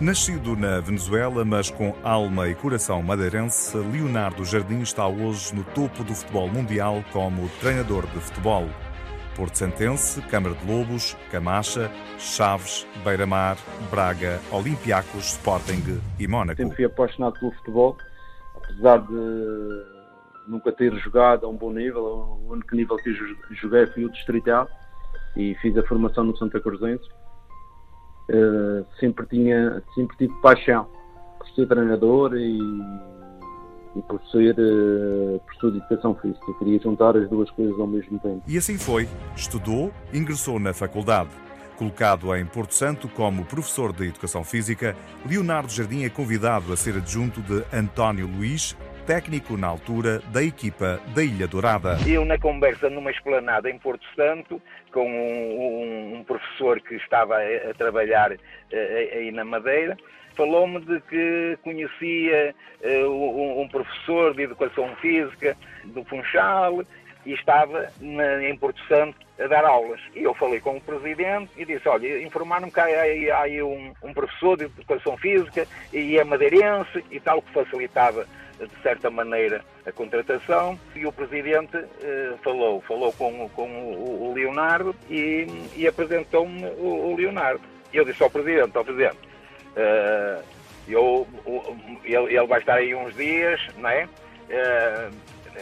Nascido na Venezuela, mas com alma e coração madeirense, Leonardo Jardim está hoje no topo do futebol mundial como treinador de futebol. Porto Santense, Câmara de Lobos, Camacha, Chaves, Beira-Mar, Braga, Olympiacos, Sporting e Mónaco. Sempre fui apaixonado pelo futebol, apesar de nunca ter jogado a um bom nível, o único nível que joguei foi o distrital e fiz a formação no Santa Cruzense uh, sempre, tinha, sempre tive paixão por ser treinador e, e por ser uh, professor de educação física. Queria juntar as duas coisas ao mesmo tempo. E assim foi. Estudou, ingressou na faculdade. Colocado em Porto Santo como professor de Educação Física, Leonardo Jardim é convidado a ser adjunto de António Luís, técnico na altura da equipa da Ilha Dourada. Eu, na conversa numa esplanada em Porto Santo, com um, um professor que estava a, a trabalhar uh, aí na Madeira, falou-me de que conhecia uh, um, um, professor de Educação Física do Funchal e estava na, em Porto Santo a dar aulas. E eu falei com o presidente e disse, olha, informaram-me que há, há, aí um, um, professor de Educação Física e é madeirense e tal, que facilitava de certa maneira, a contratação e o Presidente eh, falou, falou com, com o, o Leonardo e, e apresentou-me o, o, Leonardo. E eu disse ao Presidente, ao Presidente, eh, eu, o, ele, ele, vai estar aí uns dias, não é? Eh,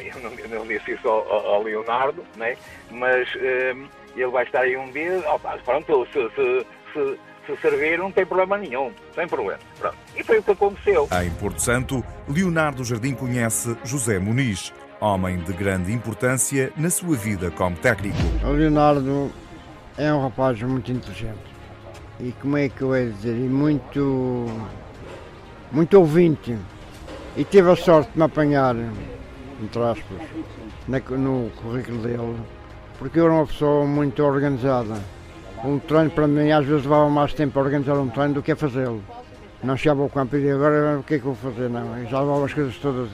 eu não, eu não disse isso ao, ao Leonardo, né? mas eh, ele vai estar aí um dia, opa, pronto, se, se, se se servir, não tem problema nenhum, sem problema. Pronto. E foi o que aconteceu. Em Porto Santo, Leonardo Jardim conhece José Muniz, homem de grande importância na sua vida como técnico. O Leonardo é um rapaz muito inteligente e como é que eu ia dizer, e muito, muito ouvinte. E tive a sorte de me apanhar, entre aspas, no currículo dele, porque eu era uma pessoa muito organizada um treino para mim às vezes levava mais tempo a organizar um treino do que a fazê-lo. Não chegava ao campo e dizia agora o que é que eu vou fazer? Não, eu já levava as coisas todas.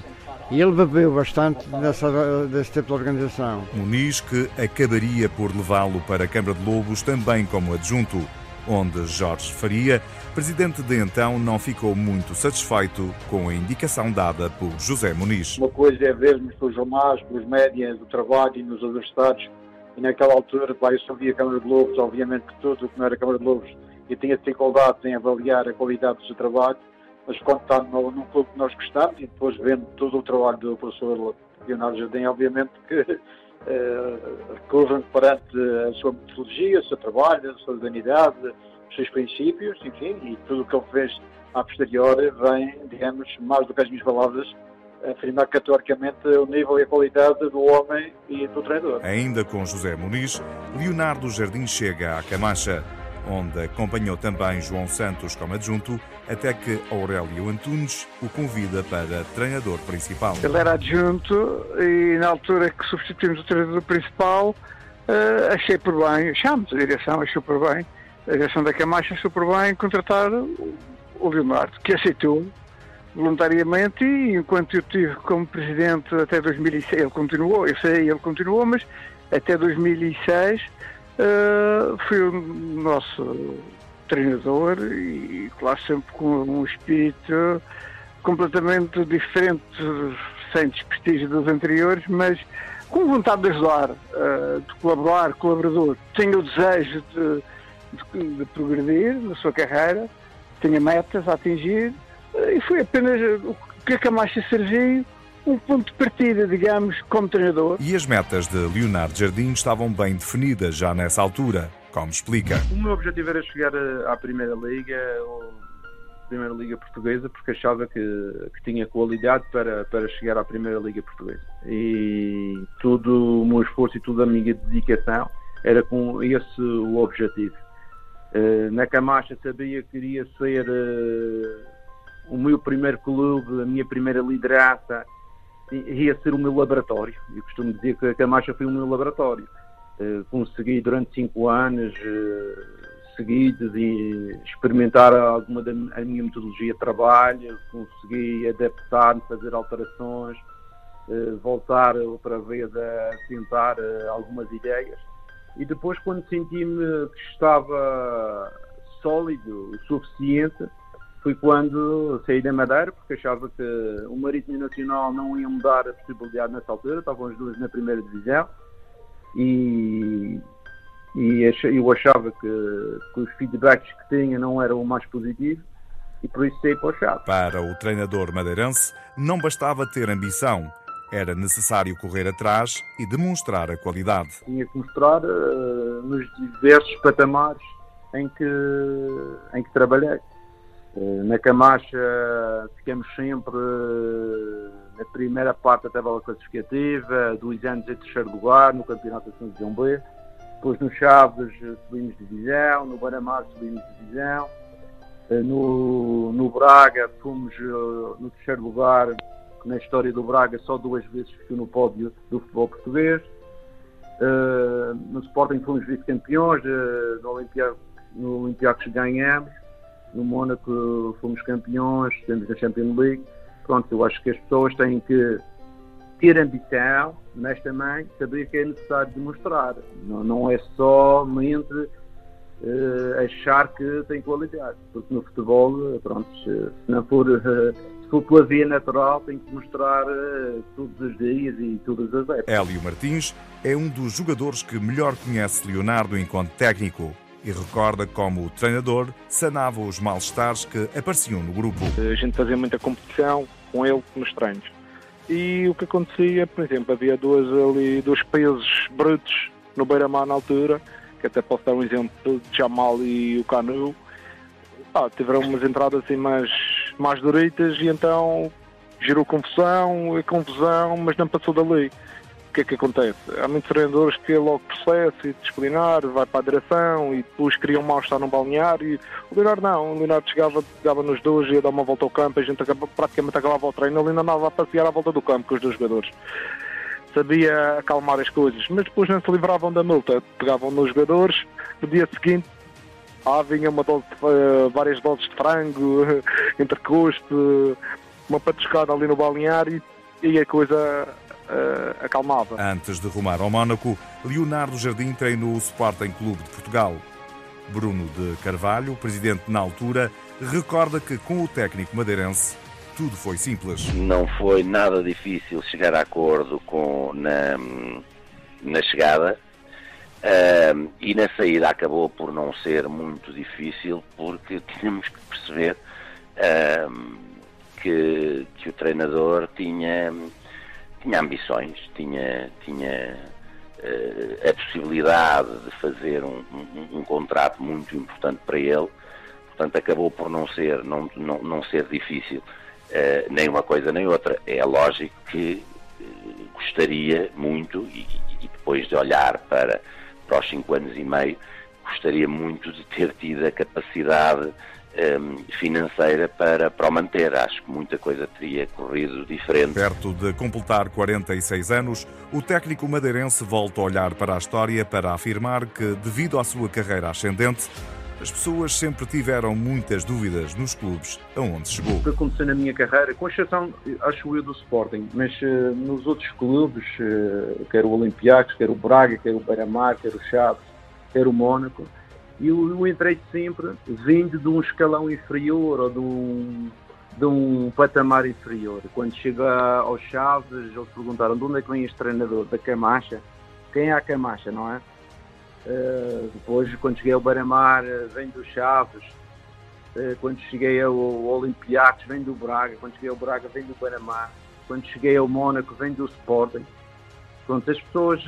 E ele bebeu bastante dessa, desse tipo de organização. Muniz que acabaria por levá-lo para a Câmara de Lobos também como adjunto, onde Jorge Faria, presidente de então, não ficou muito satisfeito com a indicação dada por José Muniz. Uma coisa é vermos pelos jornais, pelos médias do trabalho e nos universitários e naquela altura, eu sabia a Câmara de Lobos, obviamente que tudo o que não era Câmara de Lobos, e tinha dificuldade em avaliar a qualidade do seu trabalho, mas quando está no, num clube que nós gostamos e depois vendo todo o trabalho do professor Leonardo Jardim, obviamente que uh, recusam perante a sua metodologia, o seu trabalho, a sua humanidade, os seus princípios, enfim, e tudo o que ele fez a posterior vem, digamos, mais do que as minhas palavras, afirmar categoricamente o nível e a qualidade do homem e do treinador. Ainda com José Muniz, Leonardo Jardim chega à Camacha, onde acompanhou também João Santos como adjunto, até que Aurélio Antunes o convida para treinador principal. Ele era adjunto e na altura que substituímos o treinador principal, uh, achei por bem, achámos a direção, achou por bem, a direção da Camacha achou por bem contratar o Leonardo, que aceitou voluntariamente e enquanto eu tive como presidente até 2006, ele continuou, eu sei, ele continuou, mas até 2006 uh, eh, fui o nosso treinador e claro sempre com um espírito completamente diferente, sem desprestígio dos anteriores, mas com vontade de ajudar, uh, de colaborar, colaborador. Tenho o desejo de, de, de progredir na sua carreira, tenho metas a atingir e foi apenas o que a Camacha serviu um ponto de partida, digamos, como treinador. E as metas de Leonardo Jardim estavam bem definidas já nessa altura, como explica. O meu objetivo era chegar à Primeira Liga, ou Primeira Liga Portuguesa, porque achava que, que tinha qualidade para, para chegar à Primeira Liga Portuguesa. E todo o meu esforço e toda a minha dedicação era com esse o objetivo. Eh, na Camacha sabia que queria ser eh, o meu primeiro clube, a minha primeira liderança, ia ser o meu laboratório. Eu costumo dizer que a Camacha foi o meu laboratório. Uh, consegui durante cinco anos uh, seguidos e experimentar alguma da minha metodologia de trabalho, consegui adaptar-me, fazer alterações, uh, voltar outra vez a tentar algumas ideias. E depois, quando senti-me que estava sólido o suficiente, foi quando saí da Madeira, porque achava que o Marítimo Nacional não ia mudar a possibilidade nessa altura, estavam as duas na primeira divisão e, e eu achava que, que os feedbacks que tinha não eram o mais positivos e por isso saí para o Chaves. Para o treinador madeirense, não bastava ter ambição, era necessário correr atrás e demonstrar a qualidade. Tinha que mostrar uh, nos diversos patamares em que, em que trabalhei. Uh, na Camacha ficamos sempre na primeira parte da tabela classificativa, dois anos em terceiro lugar no Campeonato da Divisão B. Depois no Chaves subimos divisão, no Baramar subimos divisão, no, no Braga fomos no terceiro lugar na história do Braga só duas vezes ficou no pódio do futebol português. No Sporting fomos vice-campeões, no, Olimpiacos, no Olympiacos ganhamos, no Mónaco fomos campeões, temos a Champions League. Pronto, eu acho que as pessoas têm que ter ambição, mas também saber que é necessário demonstrar. Não, não é somente uh, achar que tem qualidade, porque no futebol, pronto, se não for for pela via natural, tem que mostrar uh, todos os dias e todas as épocas. Hélio Martins é um dos jogadores que melhor conhece Leonardo enquanto técnico e recorda como o treinador sanava os mal-estares que apareciam no grupo. A gente fazia muita competição com ele nos treinos. E o que acontecia, por exemplo, havia dois, ali, dois pesos brutos no beira-mar na altura, que até posso dar um exemplo de Jamal e o Canu. Ah, tiveram umas entradas assim mais mais direitas e então gerou confusão, confusão, mas não passou da lei. O que é que acontece? Há muitos treinadores que logo processo disciplinar, vai para a direção e depois criam mal-estar no balneário. O Leonardo não, o Leonardo chegava, pegava nos dois, ia dar uma volta ao campo, a gente praticamente acabava o treino, ele ainda andava a passear à volta do campo com os dois jogadores. Sabia acalmar as coisas, mas depois não se livravam da multa. Pegavam nos jogadores, no dia seguinte ah, vinha uma dose de, uh, várias doses de frango, entrecosto, uma patuscada ali no balneário e, e a coisa uh, acalmava. Antes de rumar ao Mónaco, Leonardo Jardim treinou o Sporting Clube de Portugal. Bruno de Carvalho, presidente na altura, recorda que com o técnico madeirense tudo foi simples. Não foi nada difícil chegar a acordo com na, na chegada Uh, e na saída acabou por não ser muito difícil porque tínhamos que perceber uh, que, que o treinador tinha, tinha ambições, tinha, tinha uh, a possibilidade de fazer um, um, um, contrato muito importante para ele, portanto acabou por não ser, não, não, não ser difícil ah, nem uma coisa nem outra. É lógico que eh, gostaria muito e, e depois de olhar para para os 5 anos e meio, gostaria muito de ter tido a capacidade financeira para, para o manter. Acho que muita coisa teria corrido diferente. Perto de completar 46 anos, o técnico madeirense volta a olhar para a história para afirmar que, devido à sua carreira ascendente, as pessoas sempre tiveram muitas dúvidas nos clubes aonde chegou. O que aconteceu na minha carreira, com exceção, acho eu, do Sporting, mas uh, nos outros clubes, uh, quer o Olympiacos, quer o Braga, quer o Beira-Mar, quer o Chaves, quer o Mónaco, e eu, eu entrei sempre vindo de um escalão inferior ou de um, de um patamar inferior. Quando chega aos Chaves, eles perguntaram de onde é que vem este treinador? Da Camacha? Quem é a Camacha, não é? Uh, depois, quando cheguei ao Baramar, uh, vem do Chaves. Uh, quando cheguei ao, ao Olympiacos, vem do Braga. Quando cheguei ao Braga, vem do Baramar. Quando cheguei ao Mónaco, vem do Sporting. Pronto, as pessoas,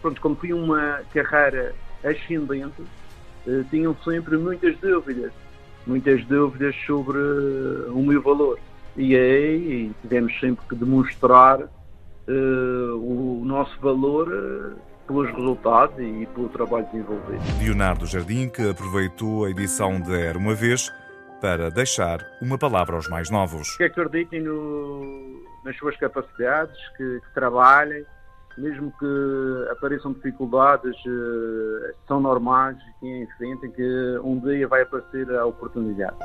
pronto, como foi uma carreira ascendente, tinham sempre muitas dúvidas. Muitas dúvidas sobre o meu valor. E aí tivemos sempre que demonstrar o nosso valor pelos resultados e pelo trabalho desenvolvido. Leonardo Jardim, que aproveitou a edição de Era uma Vez para deixar uma palavra aos mais novos. Que acreditem no, nas suas capacidades, que, que, trabalhem, mesmo que apareçam dificuldades, uh, são normais, que enfrentem, que um dia vai aparecer a oportunidade.